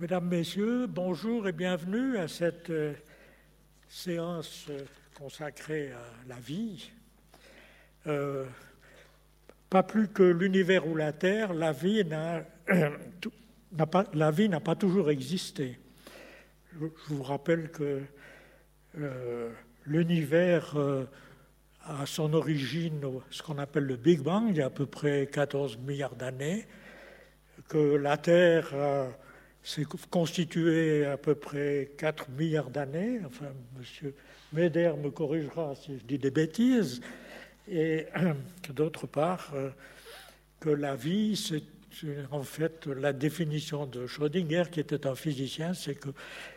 Mesdames, Messieurs, bonjour et bienvenue à cette euh, séance euh, consacrée à la vie. Euh, pas plus que l'univers ou la Terre, la vie n'a pas, toujours existé. Je, vous rappelle que l'univers a son origine, ce qu'on appelle le Big Bang, il y a à peu près 14 milliards d'années, que la Terre s'est constituée à peu près 4 milliards d'années. Enfin, M. Médère me corrigera si je dis des bêtises. Et d'autre part, euh, que la vie, c'est en fait la définition de Schrödinger, qui était un physicien, c'est que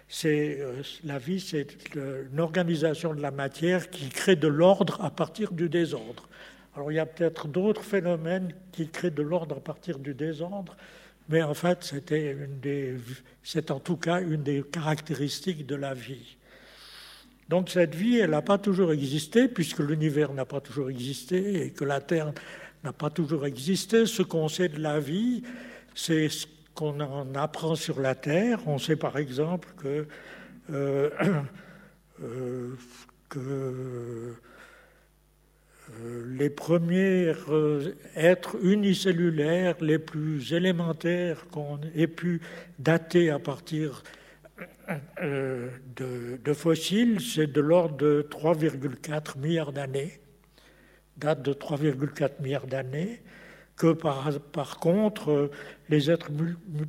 c'est euh, la vie, c'est une organisation de la matière qui crée de l'ordre à partir du désordre. Alors il y a peut-être d'autres phénomènes qui créent de l'ordre à partir du désordre, mais en fait c'était c'est en tout cas une des caractéristiques de la vie. Donc cette vie, elle n'a pas toujours existé, puisque l'univers n'a pas toujours existé et que la Terre n'a pas toujours existé. Ce qu'on sait de la vie, c'est ce qu'on en apprend sur la Terre. On sait par exemple que, euh, euh, les premiers êtres unicellulaires les plus élémentaires qu'on ait pu dater à partir de, de fossiles, c'est de l'ordre de 3,4 milliards d'années, date de 3,4 milliards d'années que par, contre, les êtres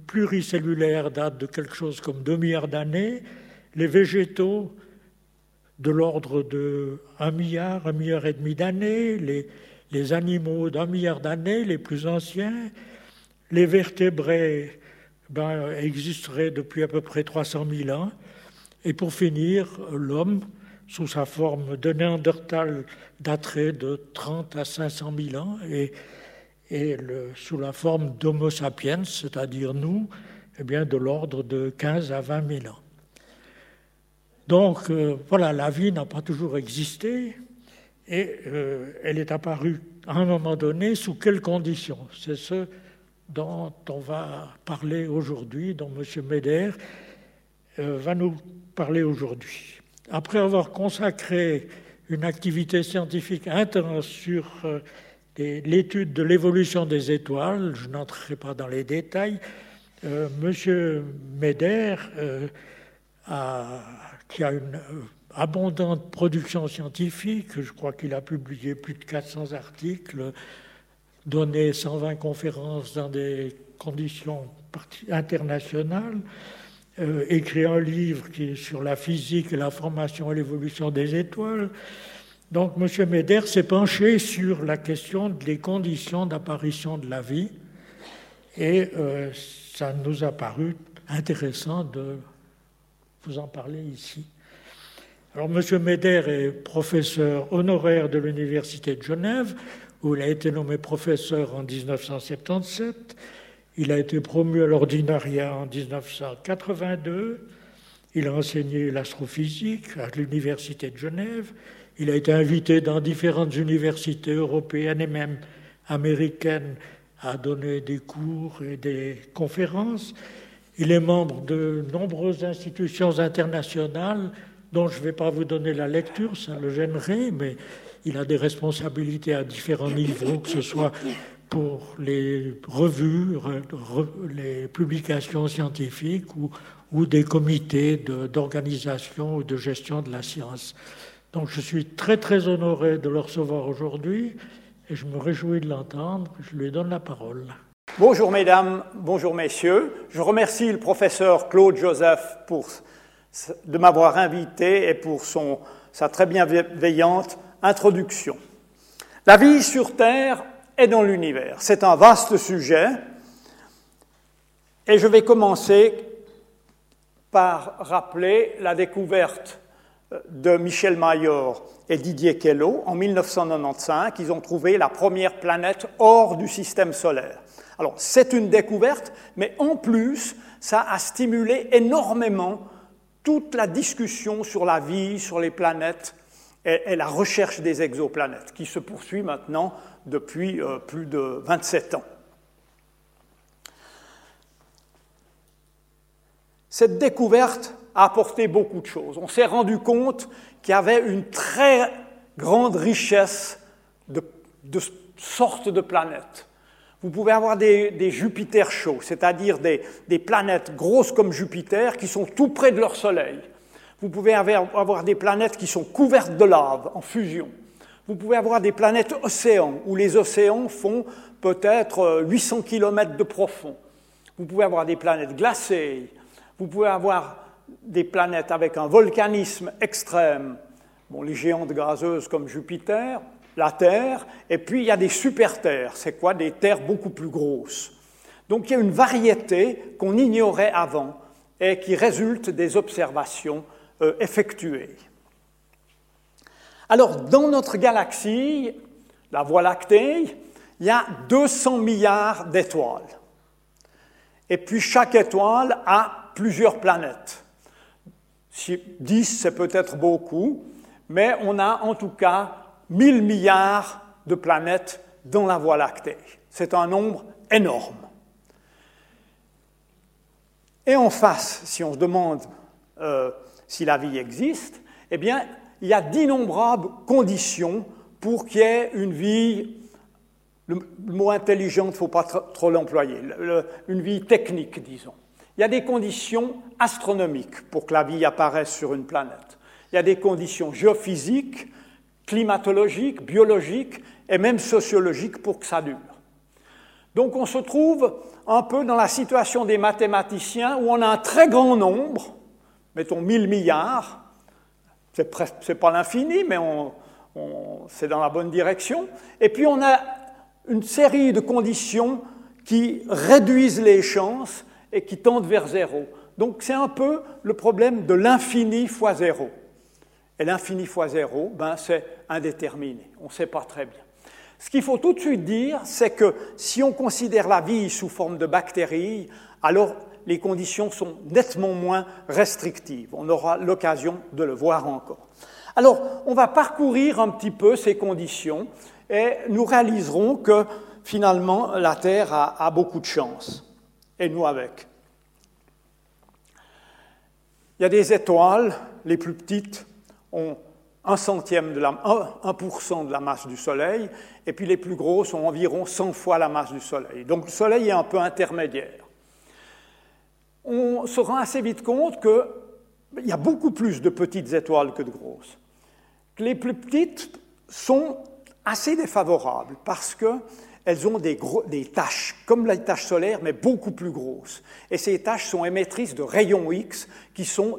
pluricellulaires datent de quelque chose comme 2 milliards d'années, les végétaux de l'ordre de 1 milliard, 1 milliard et demi d'années, les, les animaux d'un milliard d'années, les plus anciens, les vertébrés ben, existeraient depuis à peu près 300 000 ans, et pour finir, l'homme, sous sa forme de Néandertal, daterait de 30 à 500 000 ans, et et sous la forme d'Homo sapiens, c'est-à-dire nous, eh bien, de l'ordre de 15 à 20 000 ans. Donc euh, voilà, la vie n'a pas toujours existé et euh, elle est apparue à un moment donné sous quelles conditions? C'est ce dont on va parler aujourd'hui, dont M. Meder euh, va nous parler aujourd'hui. Après avoir consacré une activité scientifique intense sur l'étude de l'évolution des étoiles, je n'entrerai pas dans les détails, Monsieur Meder, euh, qui a une euh, abondante production scientifique, je crois qu'il a publié plus de 400 articles, donné 120 conférences dans des conditions internationales, écrit un livre qui est sur la physique et la formation et l'évolution des étoiles, donc M. Meder s'est penché sur la question des conditions d'apparition de la vie et euh, ça nous a paru intéressant de vous en parler ici. Alors M. Meder est professeur honoraire de l'Université de Genève, où il a été nommé professeur en 1977. Il a été promu à l'ordinariat en 1982. Il a enseigné l'astrophysique à l'Université de Genève. Il a été invité dans différentes universités européennes et même américaines à donner des cours et des conférences. Il est membre de nombreuses institutions internationales dont je ne vais pas vous donner la lecture, ça le gênerait, mais il a des responsabilités à différents niveaux, que ce soit pour les revues, les publications scientifiques ou, des comités d'organisation ou de gestion de la science. Donc je suis très très honoré de le recevoir aujourd'hui et je me réjouis de l'entendre. Je lui donne la parole. Bonjour mesdames, bonjour messieurs. Je remercie le professeur Claude Joseph de m'avoir invité et pour sa très bienveillante introduction. La vie sur Terre est dans l'univers. C'est un vaste sujet et je vais commencer par rappeler la découverte de Michel Mayor et Didier Queloz en 1995. Ils ont trouvé la première planète hors du système solaire. Alors, c'est une découverte, mais en plus, ça a stimulé énormément toute la discussion sur la vie, sur les planètes et, la recherche des exoplanètes, qui se poursuit maintenant depuis euh, plus de 27 ans. Cette découverte a apporté beaucoup de choses. On s'est rendu compte qu'il y avait une très grande richesse de, sortes de planètes. Vous pouvez avoir des, des Jupiters chauds, c'est-à-dire des, planètes grosses comme Jupiter qui sont tout près de leur Soleil. Vous pouvez avoir, des planètes qui sont couvertes de lave en fusion. Vous pouvez avoir des planètes océans, où les océans font peut-être 800 km de profond. Vous pouvez avoir des planètes glacées. Vous pouvez avoir des planètes avec un volcanisme extrême. Bon, les géantes gazeuses comme Jupiter, la Terre, et puis il y a des super-terres. C'est quoi? Des terres beaucoup plus grosses. Donc il y a une variété qu'on ignorait avant et qui résulte des observations euh, effectuées. Alors, dans notre galaxie, la Voie lactée, il y a 200 milliards d'étoiles. Et puis chaque étoile a plusieurs planètes. 10, c'est peut-être beaucoup, mais on a en tout cas 1000 milliards de planètes dans la Voie lactée. C'est un nombre énorme. Et en face, si on se demande euh, si la vie existe, eh bien, il y a d'innombrables conditions pour qu'il y ait une vie, le, mot intelligent, il ne faut pas trop l'employer, une vie technique, disons. Il y a des conditions astronomiques pour que la vie apparaisse sur une planète. Il y a des conditions géophysiques, climatologiques, biologiques et même sociologiques pour que ça dure. Donc on se trouve un peu dans la situation des mathématiciens où on a un très grand nombre, mettons 1000 milliards, c'est pas l'infini, mais c'est dans la bonne direction. Et puis on a une série de conditions qui réduisent les chances et qui tendent vers zéro. Donc c'est un peu le problème de l'infini fois zéro. Et l'infini fois zéro, ben, c'est indéterminé. On ne sait pas très bien. Ce qu'il faut tout de suite dire, c'est que si on considère la vie sous forme de bactéries, alors les conditions sont nettement moins restrictives. On aura l'occasion de le voir encore. Alors, on va parcourir un petit peu ces conditions et nous réaliserons que finalement la Terre a, beaucoup de chance, et nous avec. Il y a des étoiles, les plus petites ont un centième de la, 1%, de la masse du Soleil, et puis les plus grosses ont environ 100 fois la masse du Soleil. Donc le Soleil est un peu intermédiaire on se rend assez vite compte qu'il y a beaucoup plus de petites étoiles que de grosses. Les plus petites sont assez défavorables parce qu'elles ont des, des, taches, comme les taches solaires, mais beaucoup plus grosses. Et ces taches sont émettrices de rayons X qui sont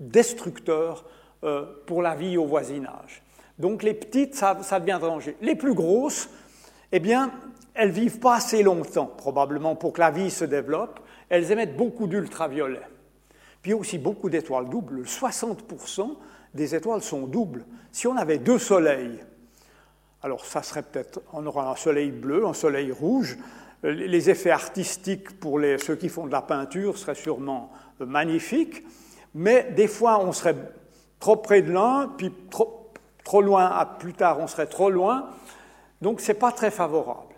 destructeurs euh, pour la vie au voisinage. Donc les petites, ça, devient danger. Les plus grosses, eh bien, elles vivent pas assez longtemps, probablement, pour que la vie se développe elles émettent beaucoup d'ultraviolets. Puis aussi beaucoup d'étoiles doubles. 60% des étoiles sont doubles. Si on avait deux soleils, alors ça serait peut-être, on aura un soleil bleu, un soleil rouge. Les effets artistiques pour les, ceux qui font de la peinture seraient sûrement magnifiques, mais des fois on serait trop près de l'un, puis trop, loin, à plus tard on serait trop loin, donc ce n'est pas très favorable.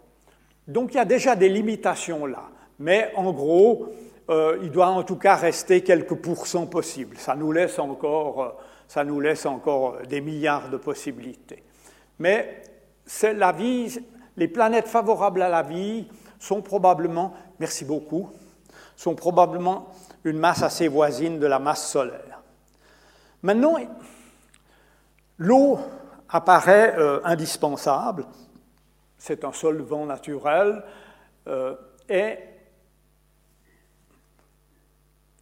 Donc il y a déjà des limitations là mais en gros, euh, il doit en tout cas rester quelques pourcents possibles. Ça nous laisse encore, euh, ça nous laisse encore des milliards de possibilités. Mais la vie, les planètes favorables à la vie sont probablement, merci beaucoup, sont probablement une masse assez voisine de la masse solaire. Maintenant, l'eau apparaît euh, indispensable, c'est un solvant naturel, et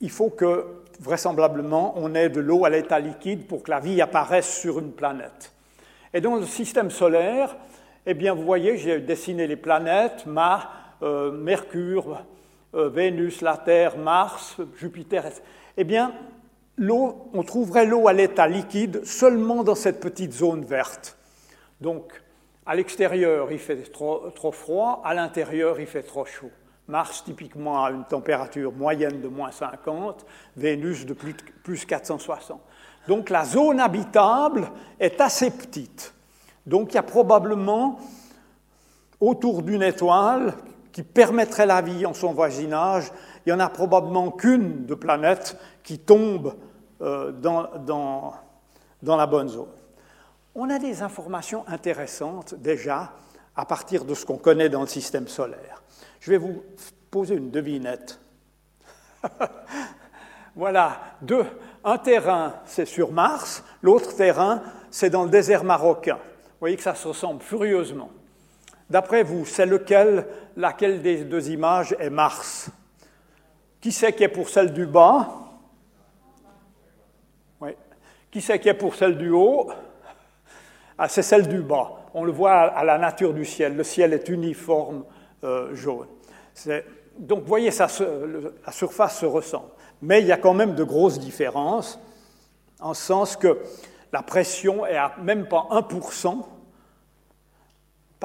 il faut que, vraisemblablement, on ait de l'eau à l'état liquide pour que la vie apparaisse sur une planète. Et dans le système solaire, eh bien, vous voyez, j'ai dessiné les planètes, Mars, euh, Mercure, euh, Vénus, la Terre, Mars, Jupiter. Eh bien, on trouverait l'eau à l'état liquide seulement dans cette petite zone verte. Donc, à l'extérieur, il fait trop froid, à l'intérieur, il fait trop chaud. Mars typiquement a une température moyenne de moins 50, Vénus de plus 460. Donc la zone habitable est assez petite. Donc il y a probablement autour d'une étoile qui permettrait la vie en son voisinage, il n'y en a probablement qu'une de planète qui tombe euh, dans, dans, dans la bonne zone. On a des informations intéressantes déjà à partir de ce qu'on connaît dans le système solaire. Je vais vous poser une devinette. voilà, deux. Un terrain, c'est sur Mars, l'autre terrain, c'est dans le désert marocain. Vous voyez que ça se ressemble furieusement. D'après vous, c'est lequel, laquelle des deux images est Mars? Qui c'est qui est pour celle du bas? Oui. Qui c'est qui est pour celle du haut? Ah, C'est celle du bas. On le voit à la nature du ciel. Le ciel est uniforme euh, jaune. Donc, vous voyez, ça, la surface se ressemble. Mais il y a quand même de grosses différences, en sens que la pression est à même pas 1%,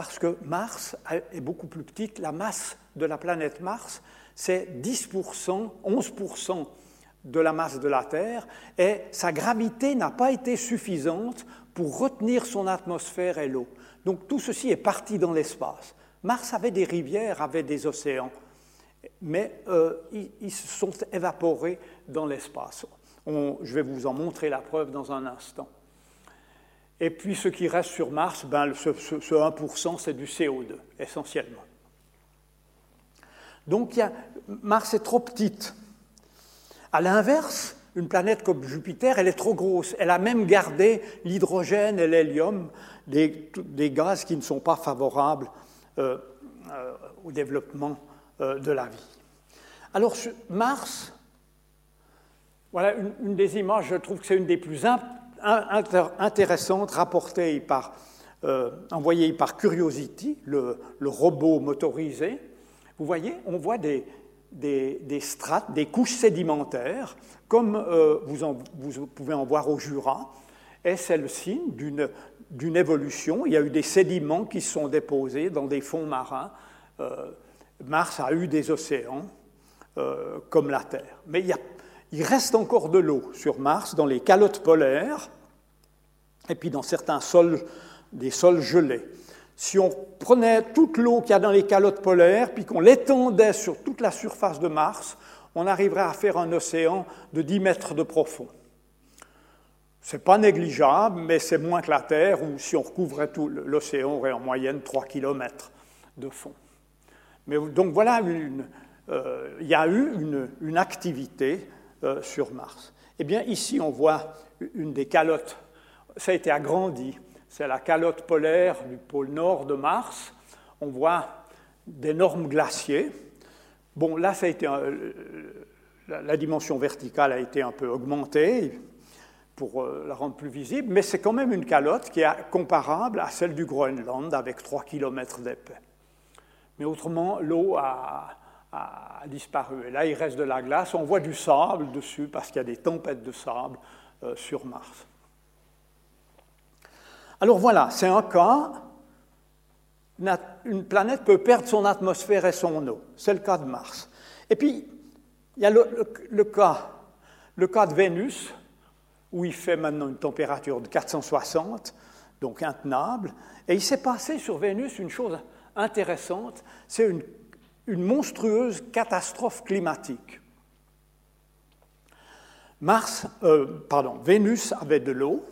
parce que Mars est beaucoup plus petite. La masse de la planète Mars, c'est 10%, 11% de la masse de la Terre, et sa gravité n'a pas été suffisante pour retenir son atmosphère et l'eau. Donc tout ceci est parti dans l'espace. Mars avait des rivières, avait des océans, mais euh, ils, se sont évaporés dans l'espace. je vais vous en montrer la preuve dans un instant. Et puis ce qui reste sur Mars, ben, ce, 1%, c'est du CO2, essentiellement. Donc Mars est trop petite. À l'inverse, une planète comme Jupiter, elle est trop grosse. Elle a même gardé l'hydrogène et l'hélium, des, gaz qui ne sont pas favorables euh, euh, au développement euh, de la vie. Alors Mars, voilà une, des images, je trouve que c'est une des plus intéressante rapportée par, euh, envoyée par Curiosity, le, robot motorisé. Vous voyez, on voit des, des, strates, des couches sédimentaires, comme euh, vous, vous, pouvez en voir au Jura, et c'est le signe d'une évolution. Il y a eu des sédiments qui se sont déposés dans des fonds marins. Euh, Mars a eu des océans, comme la Terre. Mais il y a il reste encore de l'eau sur Mars, dans les calottes polaires, et puis dans certains sols, des sols gelés. Si on prenait toute l'eau qu'il y a dans les calottes polaires, puis qu'on l'étendait sur toute la surface de Mars, on arriverait à faire un océan de 10 mètres de profond. Ce n'est pas négligeable, mais c'est moins que la Terre, où si on recouvrait tout l'océan, aurait en moyenne 3 km de fond. Mais, donc voilà, euh, il y a eu une activité euh, sur Mars. Eh bien, ici, on voit une des calottes. Ça a été agrandi. C'est la calotte polaire du pôle nord de Mars. On voit d'énormes glaciers. Bon, là, ça a été la dimension verticale a été un peu augmentée pour euh, la rendre plus visible, mais c'est quand même une calotte qui est comparable à celle du Groenland avec 3 km d'épais. Mais autrement, l'eau a, a, disparu. Et là, il reste de la glace. On voit du sable dessus parce qu'il y a des tempêtes de sable euh, sur Mars. Alors voilà, c'est un cas. Une planète peut perdre son atmosphère et son eau. C'est le cas de Mars. Et puis, il y a le, cas, le cas de Vénus, où il fait maintenant une température de 460, donc intenable. Et il s'est passé sur Vénus une chose intéressante, c'est une une monstrueuse catastrophe climatique. Mars, euh, Vénus avait de l'eau,